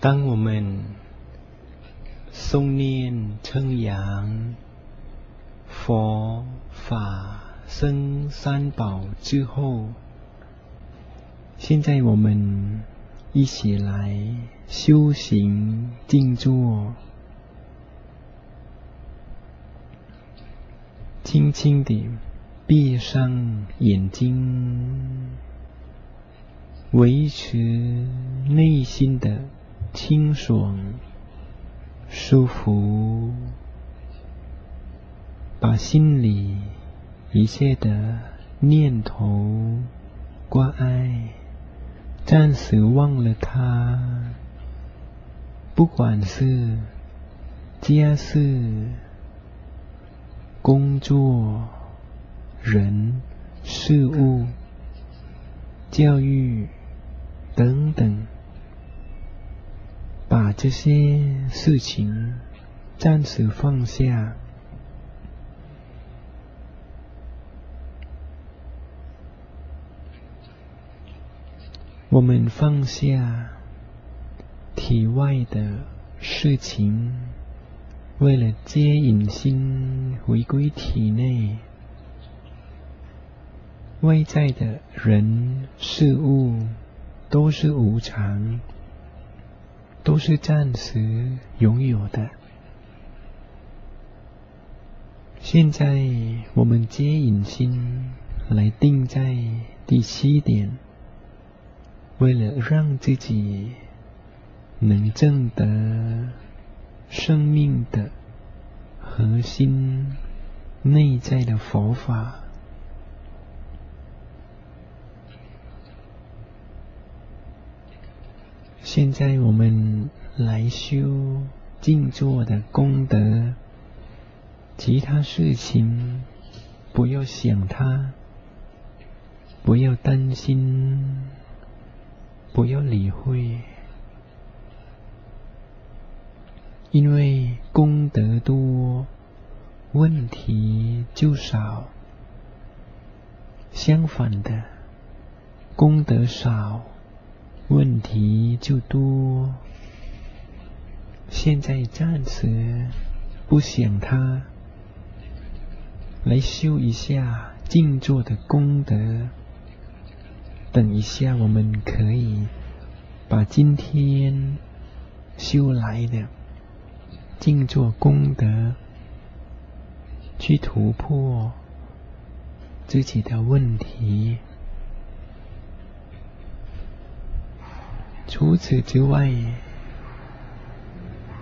当我们诵念称扬佛法僧三宝之后，现在我们一起来修行静坐，轻轻地闭上眼睛，维持内心的。清爽、舒服，把心里一切的念头、挂碍，暂时忘了它。不管是家事、工作、人、事物、教育等等。把这些事情暂时放下，我们放下体外的事情，为了接引心回归体内，外在的人事物都是无常。都是暂时拥有的。现在我们接引心来定在第七点，为了让自己能证得生命的核心内在的佛法。现在我们来修静坐的功德，其他事情不要想它，不要担心，不要理会，因为功德多，问题就少；相反的，功德少。问题就多。现在暂时不想他，来修一下静坐的功德。等一下，我们可以把今天修来的静坐功德去突破自己的问题。除此之外，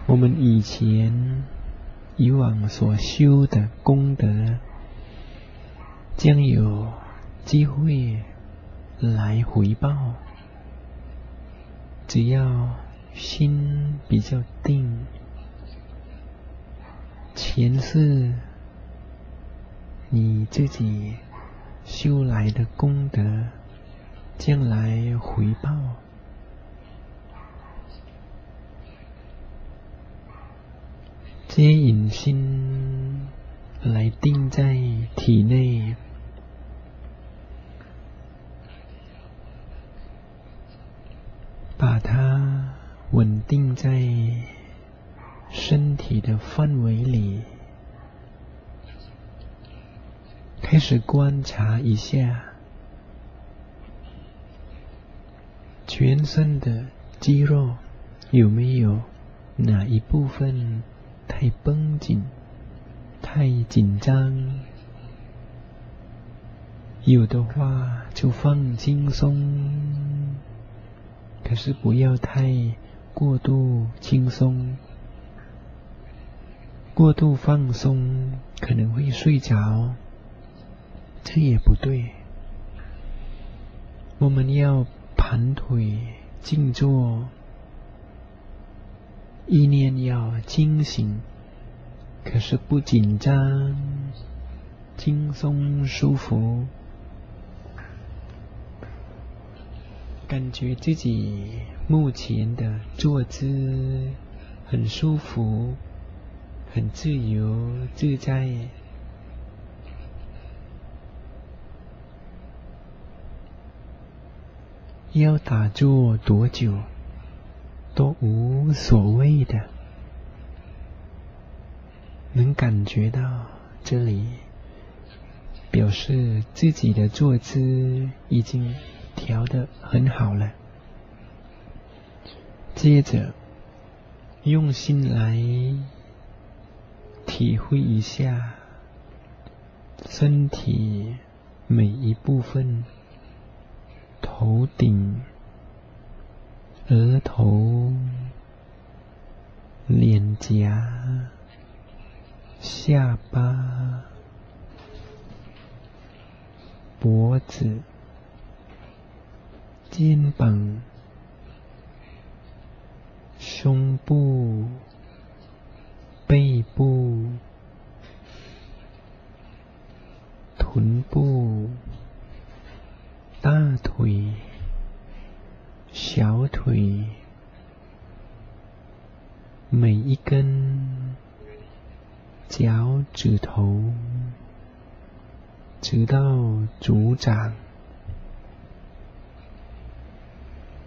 我们以前以往所修的功德，将有机会来回报。只要心比较定，前世你自己修来的功德，将来回报。接引心来定在体内，把它稳定在身体的范围里，开始观察一下全身的肌肉有没有哪一部分。太绷紧，太紧张，有的话就放轻松，可是不要太过度轻松，过度放松可能会睡着，这也不对。我们要盘腿静坐。意念要清醒，可是不紧张，轻松舒服，感觉自己目前的坐姿很舒服，很自由自在。要打坐多久？都无所谓的，能感觉到这里，表示自己的坐姿已经调得很好了。接着，用心来体会一下身体每一部分，头顶。额头、脸颊、下巴、脖子、肩膀、胸部、背部、臀部、大腿。小腿每一根脚趾头，直到足掌，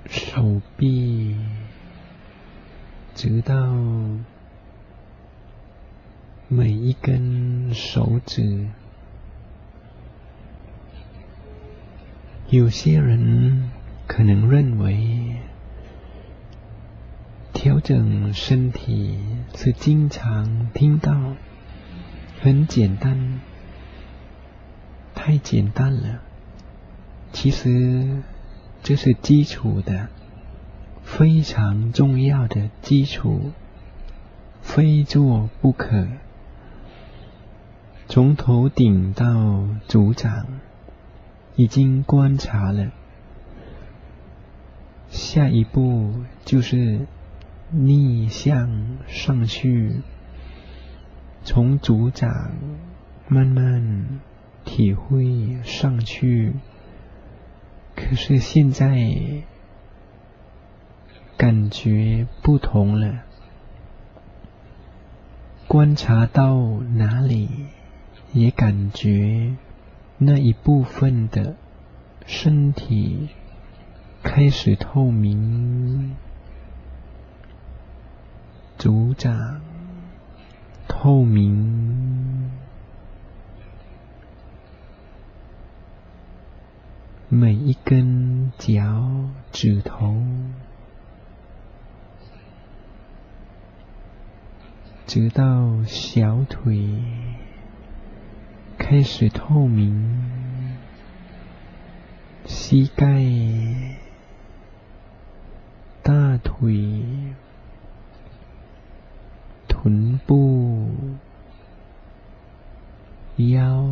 手臂，直到每一根手指。有些人。可能认为调整身体是经常听到，很简单，太简单了。其实这是基础的，非常重要的基础，非做不可。从头顶到足掌，已经观察了。下一步就是逆向上去，从组长慢慢体会上去。可是现在感觉不同了，观察到哪里，也感觉那一部分的身体。开始透明，组长透明，每一根脚趾头，直到小腿开始透明，膝盖。大腿、臀部、腰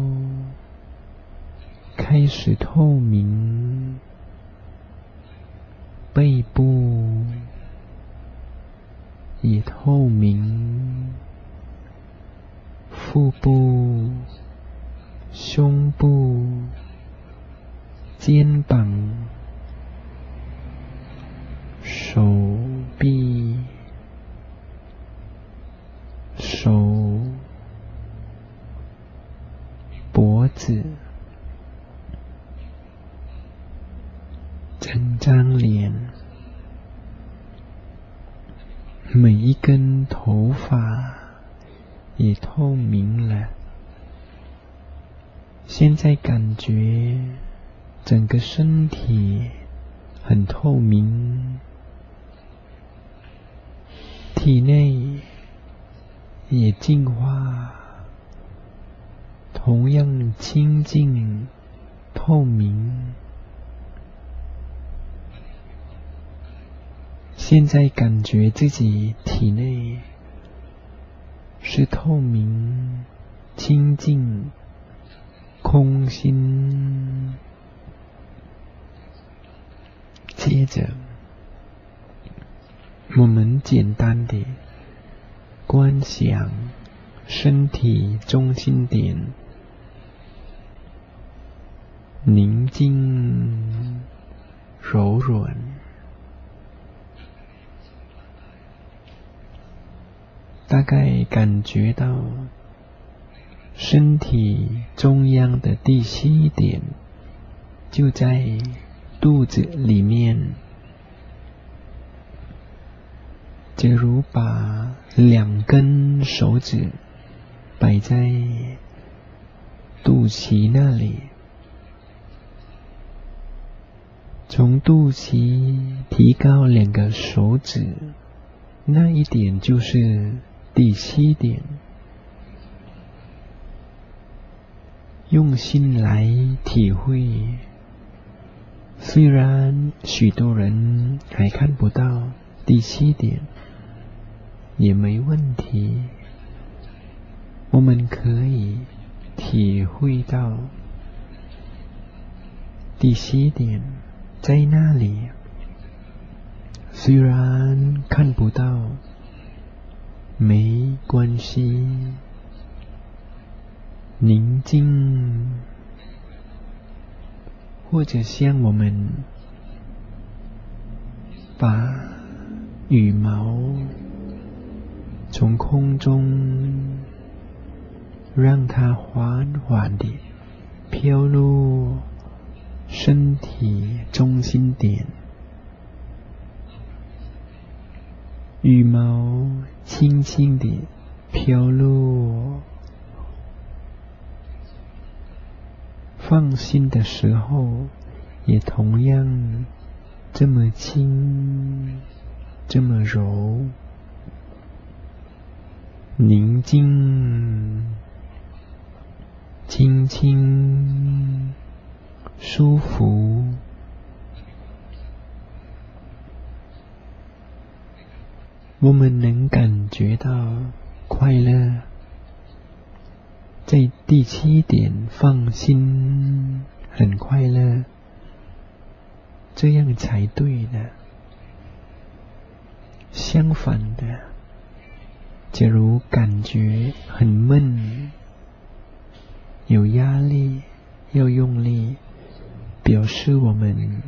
开始透明，背部也透明，腹部、胸部、肩膀。手臂、手、脖子、整张脸、每一根头发也透明了。现在感觉整个身体很透明。体内也净化，同样清净透明。现在感觉自己体内是透明、清净、空心。接着。我们简单的观想身体中心点宁静柔软，大概感觉到身体中央的第七点就在肚子里面。假如把两根手指摆在肚脐那里，从肚脐提高两个手指，那一点就是第七点。用心来体会，虽然许多人还看不到第七点，也没问题。我们可以体会到第七点在那里，虽然看不到，没关系。宁静，或者像我们把羽毛从空中让它缓缓地飘落身体中心点，羽毛轻轻地飘落。放心的时候，也同样这么轻，这么柔，宁静，轻轻，舒服。我们能感觉到快乐。在第七点放心，很快乐，这样才对呢。相反的，假如感觉很闷，有压力，要用力，表示我们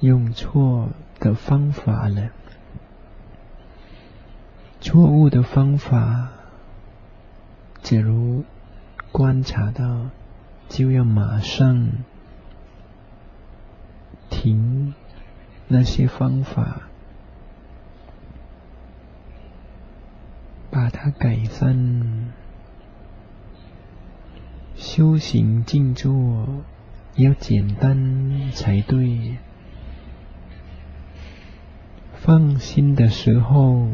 用错的方法了，错误的方法。假如观察到，就要马上停那些方法，把它改善。修行静坐要简单才对。放心的时候，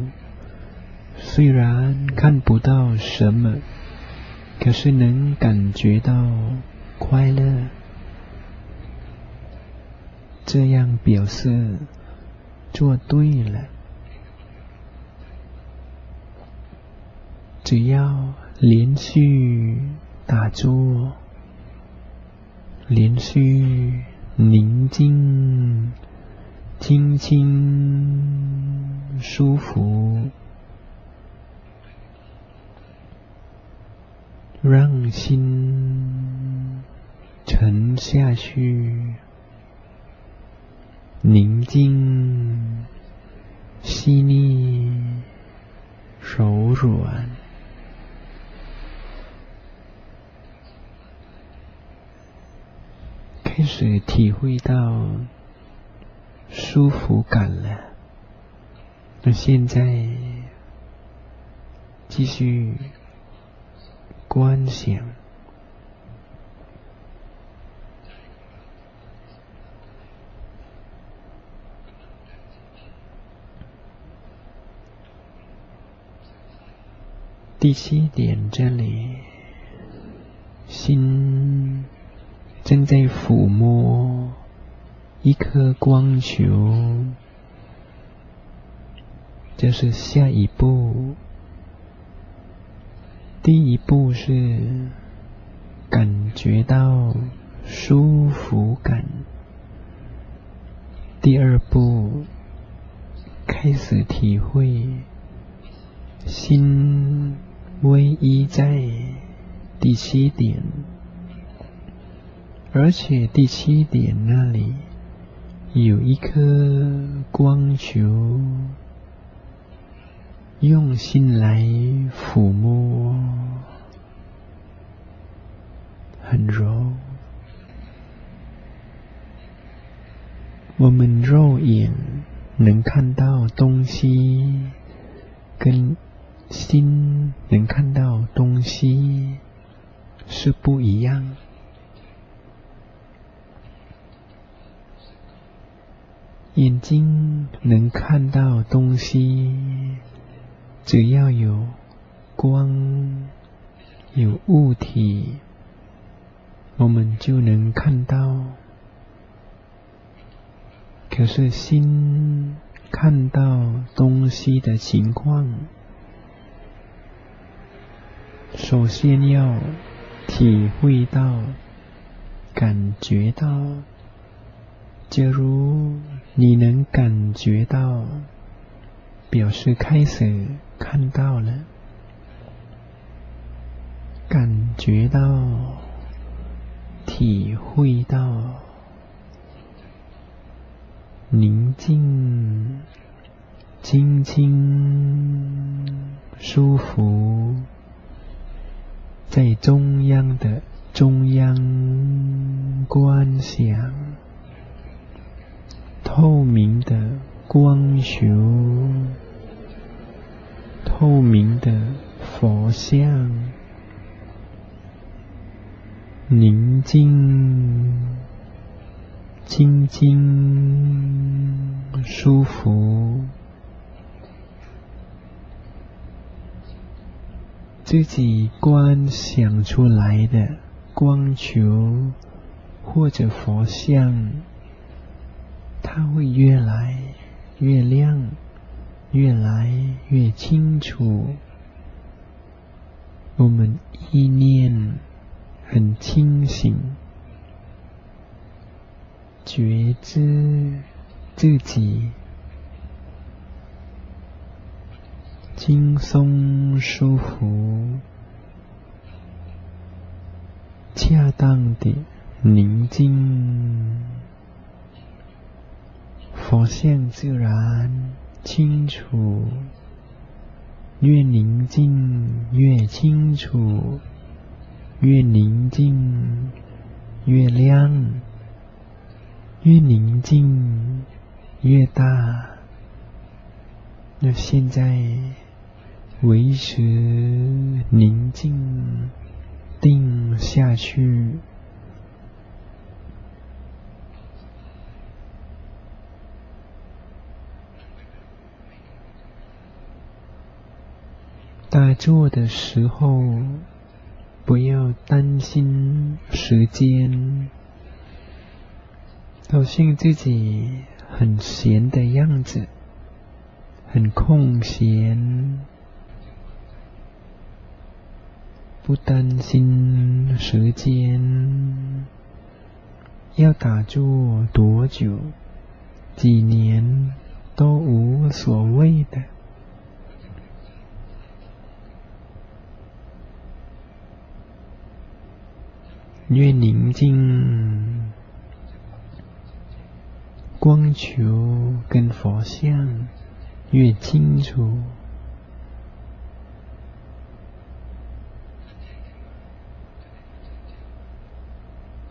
虽然看不到什么。可是能感觉到快乐，这样表示做对了。只要连续打坐，连续宁静、轻轻、舒服。让心沉下去，宁静、细腻、柔软，开始体会到舒服感了。那现在继续。观想第七点，这里心正在抚摸一颗光球，这是下一步。第一步是感觉到舒服感，第二步开始体会心唯一在第七点，而且第七点那里有一颗光球。用心来抚摸，很柔。我们肉眼能看到东西，跟心能看到东西是不一样。眼睛能看到东西，只要有光、有物体，我们就能看到。可是心看到东西的情况，首先要体会到、感觉到。假如你能感觉到，表示开始看到了，感觉到，体会到，宁静、轻轻、舒服，在中央的中央观想。透明的光球，透明的佛像，宁静、静静、舒服，自己观想出来的光球或者佛像。它会越来越亮，越来越清楚。我们意念很清醒，觉知自己轻松舒服，恰当的宁静。佛像自然清楚，越宁静越清楚，越宁静越亮，越宁静越大。那现在维持宁静定下去。打坐的时候，不要担心时间，好像自己很闲的样子，很空闲，不担心时间。要打坐多久、几年都无所谓的。越宁静，光球跟佛像越清楚，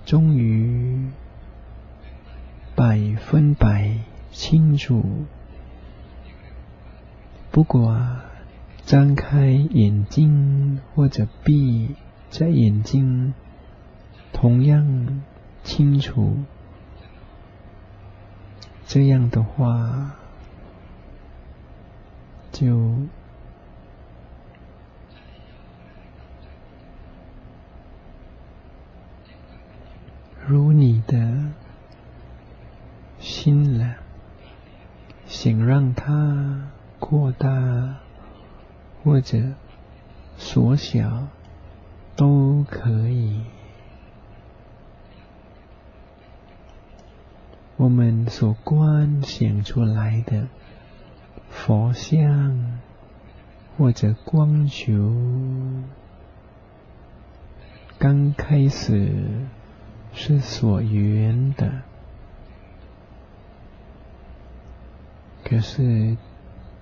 终于百分百清楚。不管张开眼睛或者闭着眼睛。同样清楚，这样的话，就如你的心了，想让它扩大或者缩小，都可以。我们所观想出来的佛像或者光球，刚开始是所缘的，可是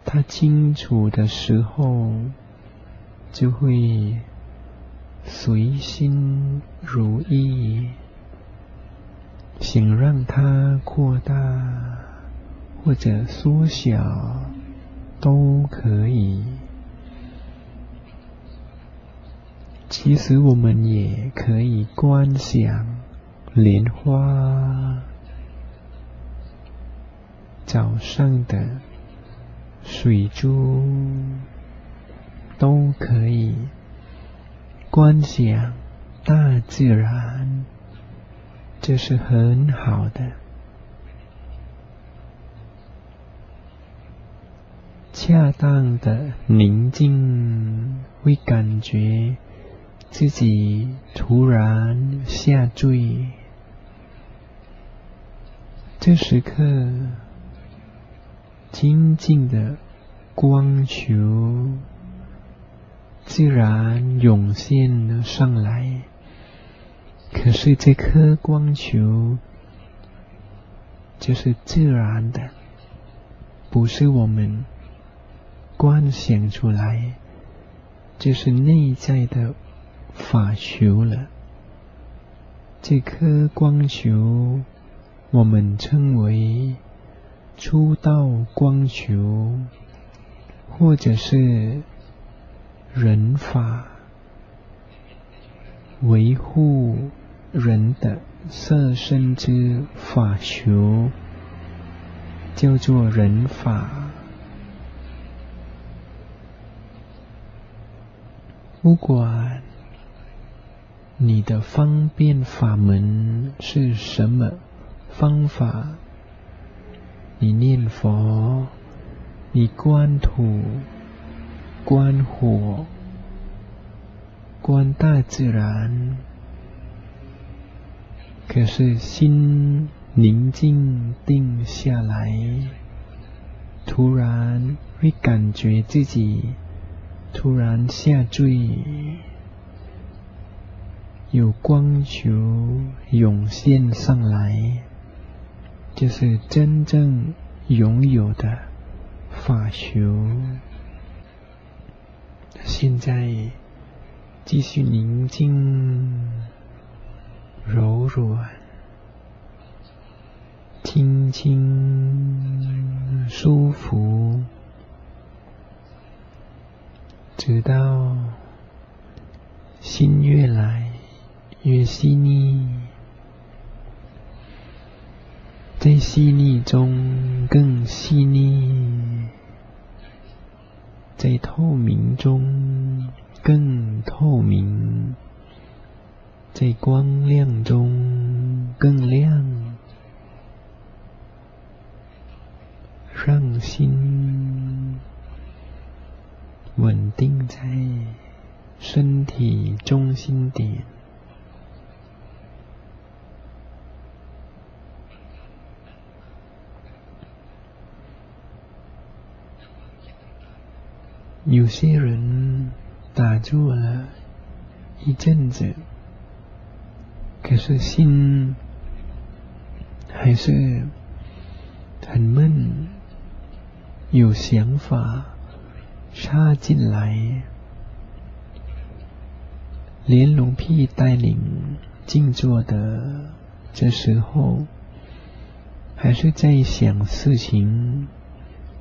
他清楚的时候，就会随心如意。想让它扩大或者缩小都可以。其实我们也可以观想莲花，早上的水珠都可以观想大自然，这是很好的。恰当的宁静，会感觉。自己突然下坠，这时刻，静静的光球自然涌现了上来。可是这颗光球就是自然的，不是我们观想出来，就是内在的。法球了，这颗光球我们称为出道光球，或者是人法，维护人的色身之法求，叫做人法。不管。你的方便法门是什么方法？你念佛，你观土、观火、观大自然，可是心宁静定下来，突然会感觉自己突然下坠。有光球涌现上来，就是真正拥有的法球。现在继续宁静、柔软、轻轻、舒服，直到心越来。越细腻，在细腻中更细腻，在透明中更透明，在光亮中更亮，让心稳定在身体中心点。有些人打坐了一阵子，可是心还是很闷，有想法插进来。连龙屁带领静坐的这时候，还是在想事情，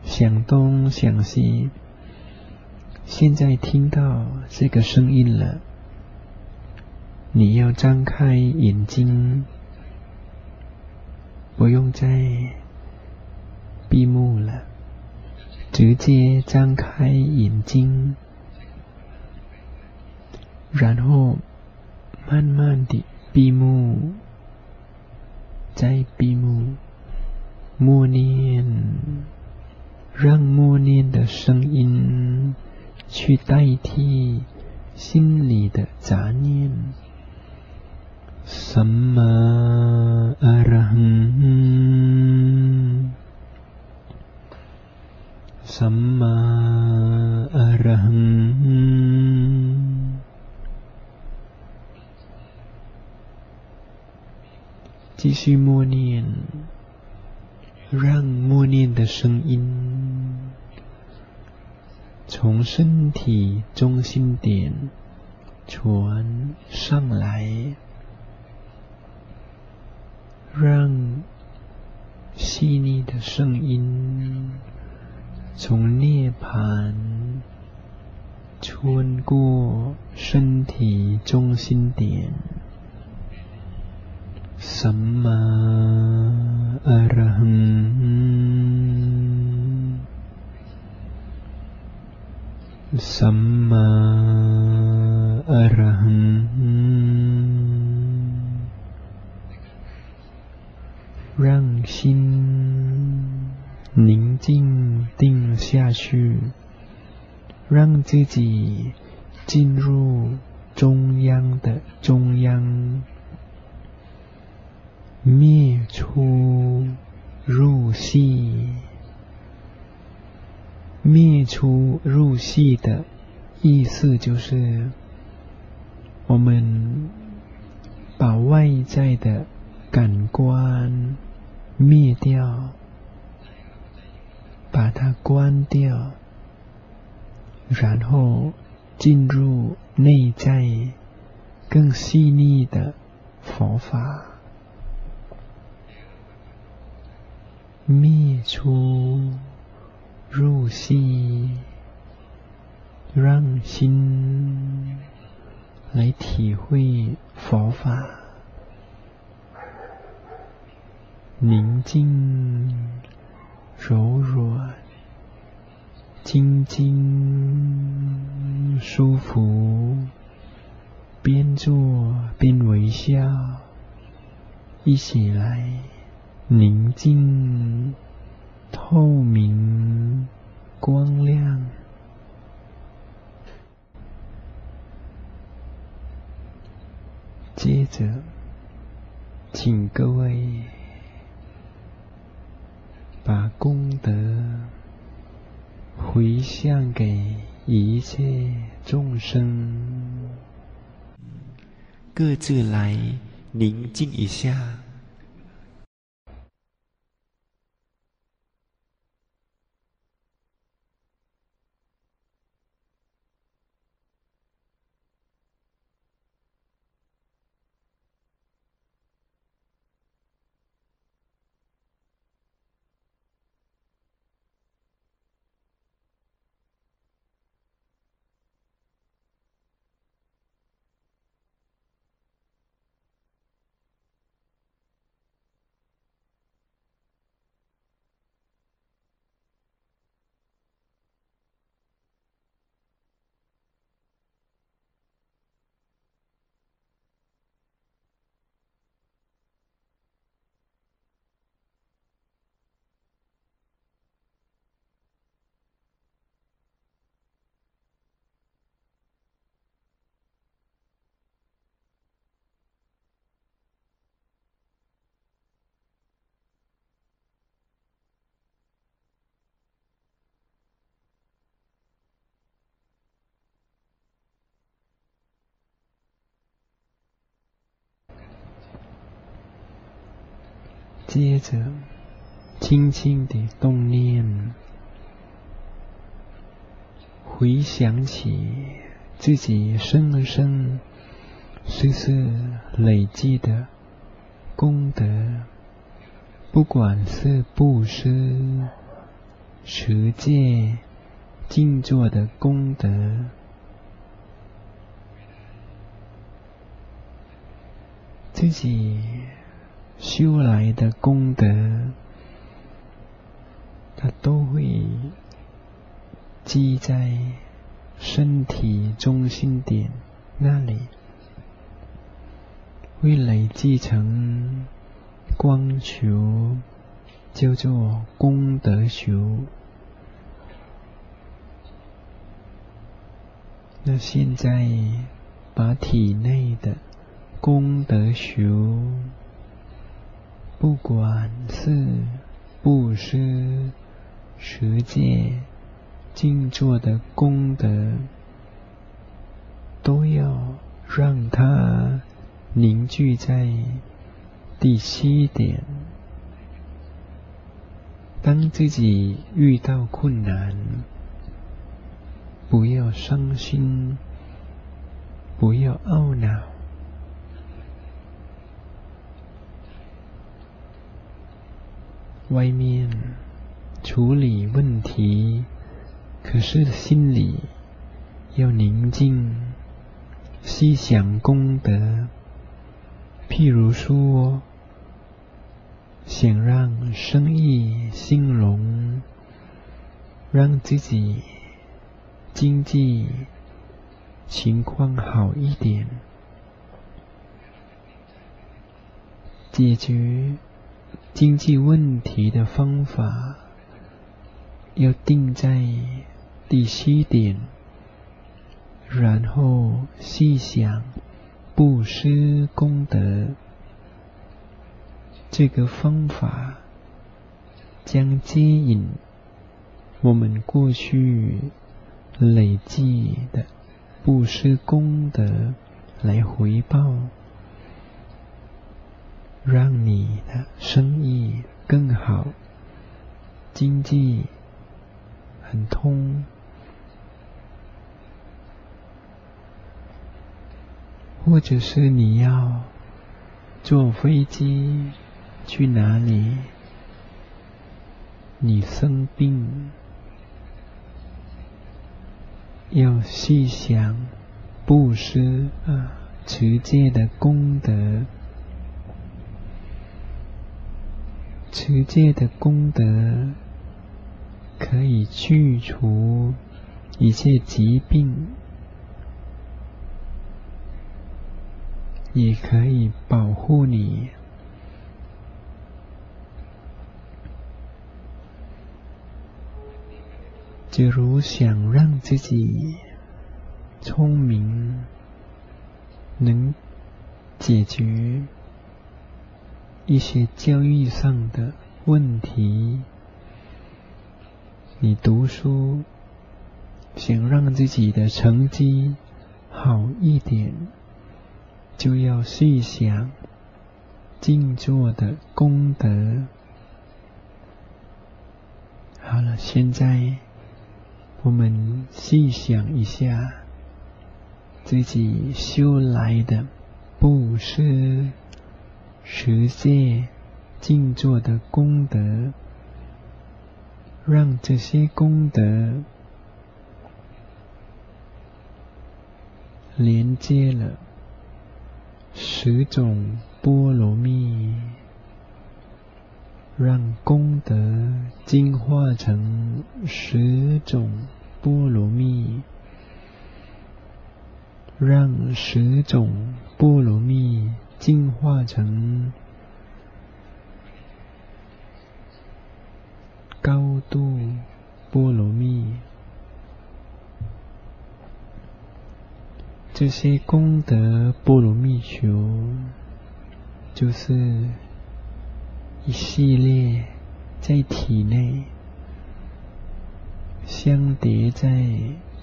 想东想西。现在听到这个声音了，你要张开眼睛，不用再闭目了，直接张开眼睛，然后慢慢地闭目，再闭目，默念，让默念的声音。去代替心里的杂念。什么阿拉哼？什么阿拉哼？继续默念，让默念的声音。从身体中心点传上来，让。细腻的声音从涅槃穿过身体中心点。什么阿拉哼？什么阿拉哼？让心宁静定下去，让自己进入中央的中央。灭出入细，灭出入细的意思就是，我们把外在的感官灭掉，把它关掉，然后进入内在更细腻的佛法。灭出入息，让心来体会佛法，宁静、柔软、晶晶、舒服，边做边微笑，一起来。宁静、透明、光亮。接着，请各位把功德回向给一切众生，各自来宁静一下。接着，轻轻地动念，回想起自己生生世世累积的功德，不管是布施、持戒、静坐的功德，自己。修来的功德，它都会积在身体中心点那里，会累积成光球，叫做功德球。那现在把体内的功德球。不管是布施、持戒、静坐的功德，都要让它凝聚在第七点。当自己遇到困难，不要伤心，不要懊恼。外面处理问题，可是心里要宁静，细想功德。譬如说，想让生意兴隆，让自己经济情况好一点，解决经济问题的方法要定在第七点，然后细想。布施功德，这个方法将接引我们过去累积的布施功德来回报，让你的生意更好，经济很通。或者是你要坐飞机去哪里？你生病，要细想布施啊，持戒的功德，持戒的功德可以去除一切疾病。也可以保护你。假如想让自己聪明，能解决一些教育上的问题，你读书想让自己的成绩好一点。就要细想静坐的功德。好了，现在我们细想一下自己修来的布施、实现、静坐的功德，让这些功德连接了。十种波罗蜜，让功德进化成十种波罗蜜，让十种波罗蜜进化成高度波罗蜜。这些功德波罗蜜球，就是一系列在体内相叠在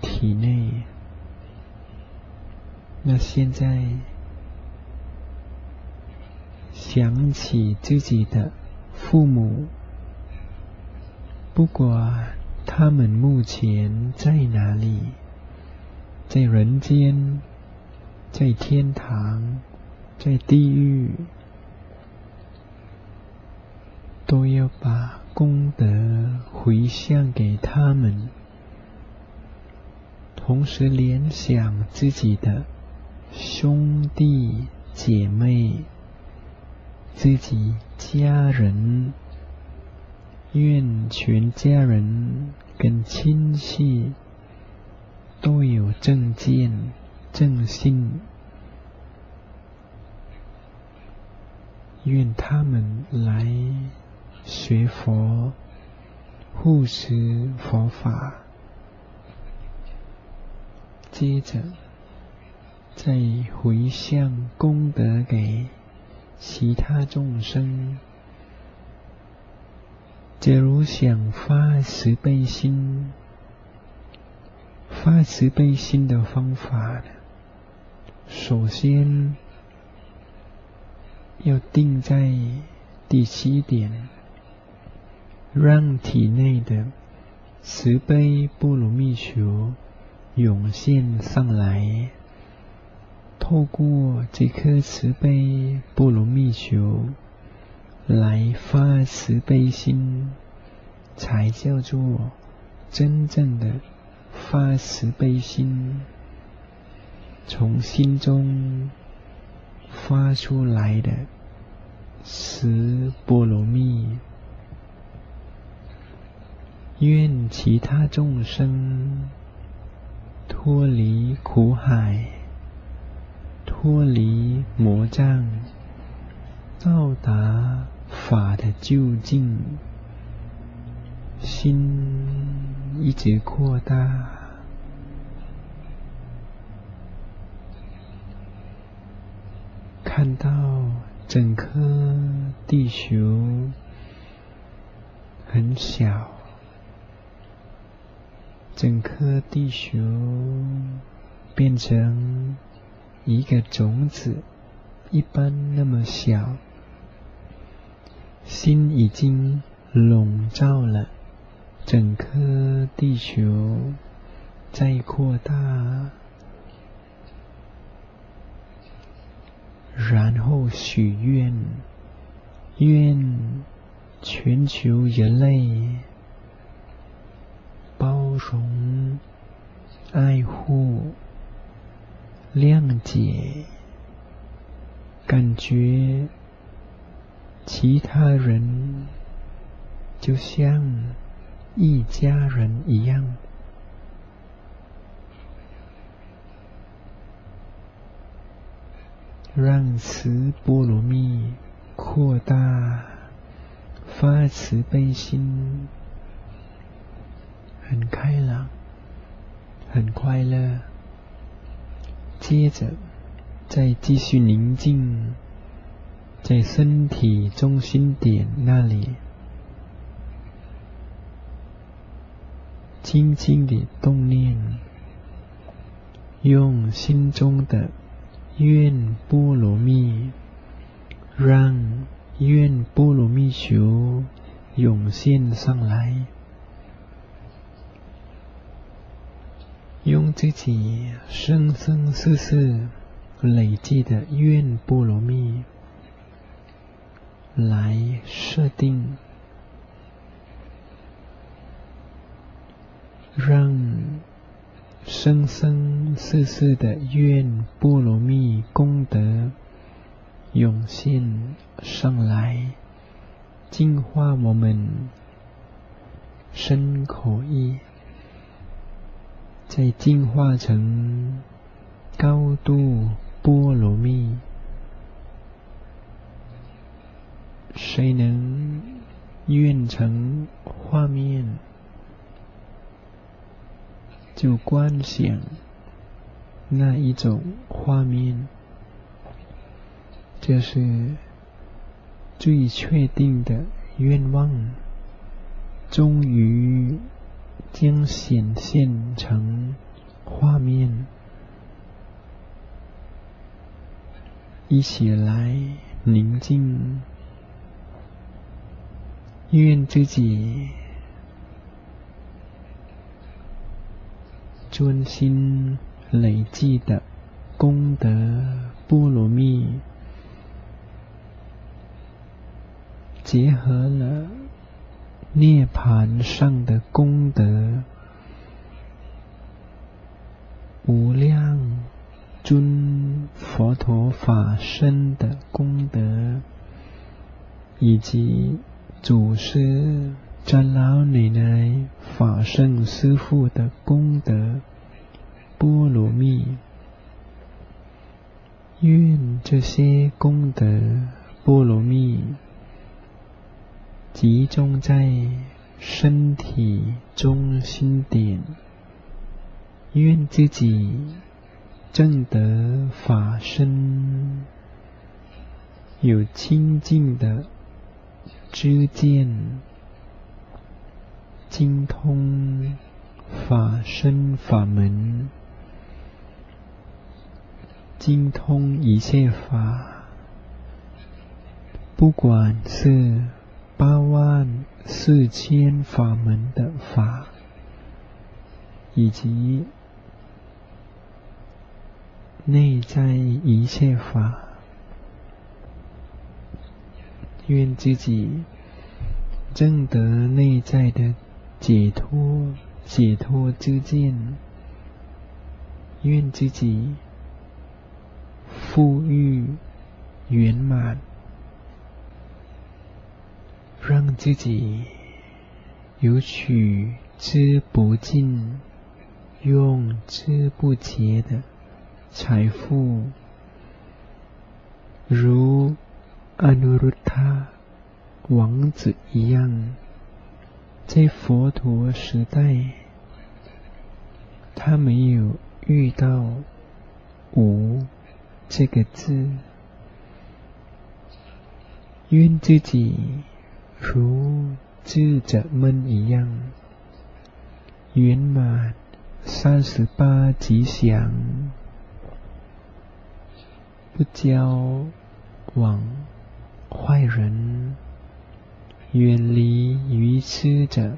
体内。那现在想起自己的父母，不管他们目前在哪里。在人间，在天堂，在地狱，都要把功德回向给他们，同时联想自己的兄弟姐妹、自己家人，愿全家人跟亲戚。都有正见、正信，愿他们来学佛、护持佛法，接着再回向功德给其他众生。假如想发慈悲心。发慈悲心的方法，首先要定在第七点，让体内的慈悲波罗蜜球涌现上来。透过这颗慈悲波罗蜜球，来发慈悲心，才叫做真正的发慈悲心，从心中发出来的十波罗蜜。愿其他众生脱离苦海，脱离魔障，到达法的究竟。心一直扩大，看到整颗地球很小。整颗地球变成一个种子一般那么小，心已经笼罩了整颗地球，在扩大，然后许愿，愿全球人类。包容、爱护、谅解，感觉其他人就像一家人一样，让慈波罗蜜扩大，发慈悲心。很开朗，很快乐。接着，再继续宁静，在身体中心点那里，轻轻地动念，用心中的愿波罗蜜，让愿波罗蜜球涌现上来。用自己生生世世累积的愿波罗蜜来设定，让生生世世的愿波罗蜜功德涌现上来，净化我们身口意。再进化成高度波罗蜜，谁能愿成画面，就观想那一种画面，这是最确定的愿望，终于。将显现成画面，一起来宁静，愿自己专心累积的功德波罗蜜，结合了。涅盘上的功德，无量尊佛陀法身的功德，以及祖师长老奶奶法圣师父的功德波罗蜜，愿这些功德波罗蜜。集中在身体中心点，愿自己正得法身，有清净的知见，精通法身法门，精通一切法，不管是。八万四千法门的法，以及内在一切法，愿自己证得内在的解脱，解脱之见。愿自己富裕圆满，让自己有取之不尽、用之不竭的财富。如阿努鲁塔王子一样，在佛陀时代，他没有遇到“无”这个字。愿自己如智者们一样，圆满三十八吉祥。不交往坏人，远离愚痴者，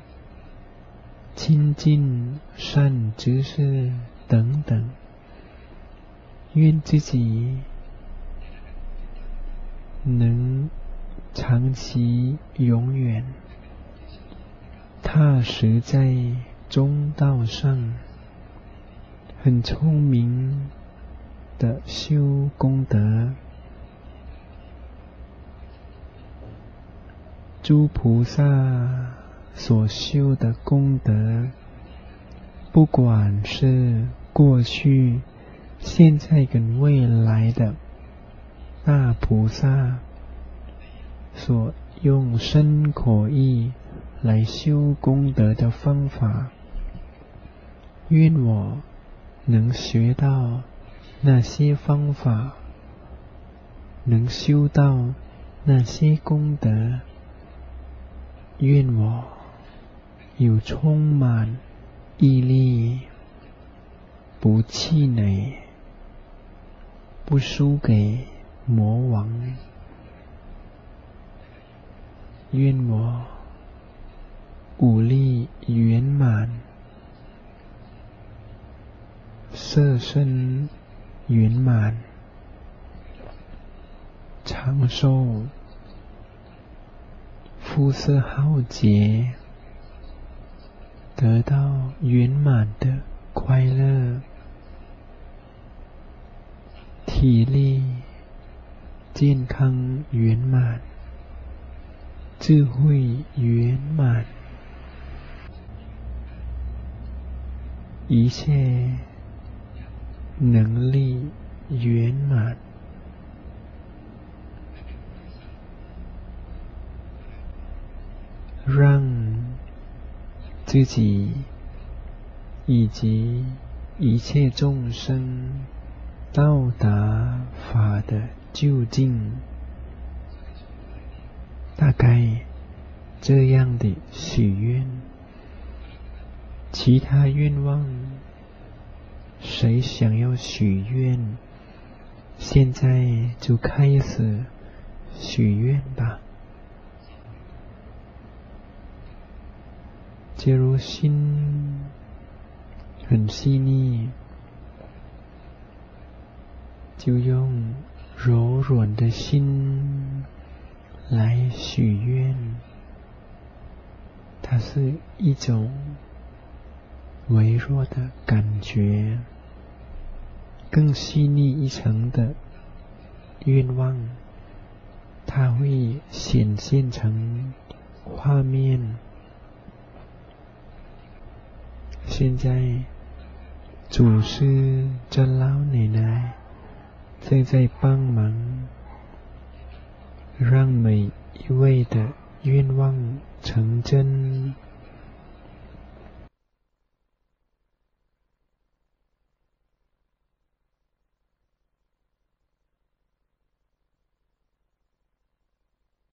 亲近善知识等等。愿自己能长期永远踏实在中道上，很聪明。的修功德，诸菩萨所修的功德，不管是过去、现在跟未来的大菩萨所用身口意来修功德的方法，愿我能学到。那些方法能修到那些功德，愿我有充满毅力，不气馁，不输给魔王。愿我武力圆满，色身。圆满、长寿、肤色浩洁，得到圆满的快乐，体力健康圆满，智慧圆满，一切。能力圆满，让自己以及一切众生到达法的究竟。大概这样的许愿，其他愿望。谁想要许愿？现在就开始许愿吧。假如心很细腻，就用柔软的心来许愿。它是一种。微弱的感觉，更细腻一层的愿望，它会显现成画面。现在，祖师这老奶奶正在帮忙，让每一位的愿望成真。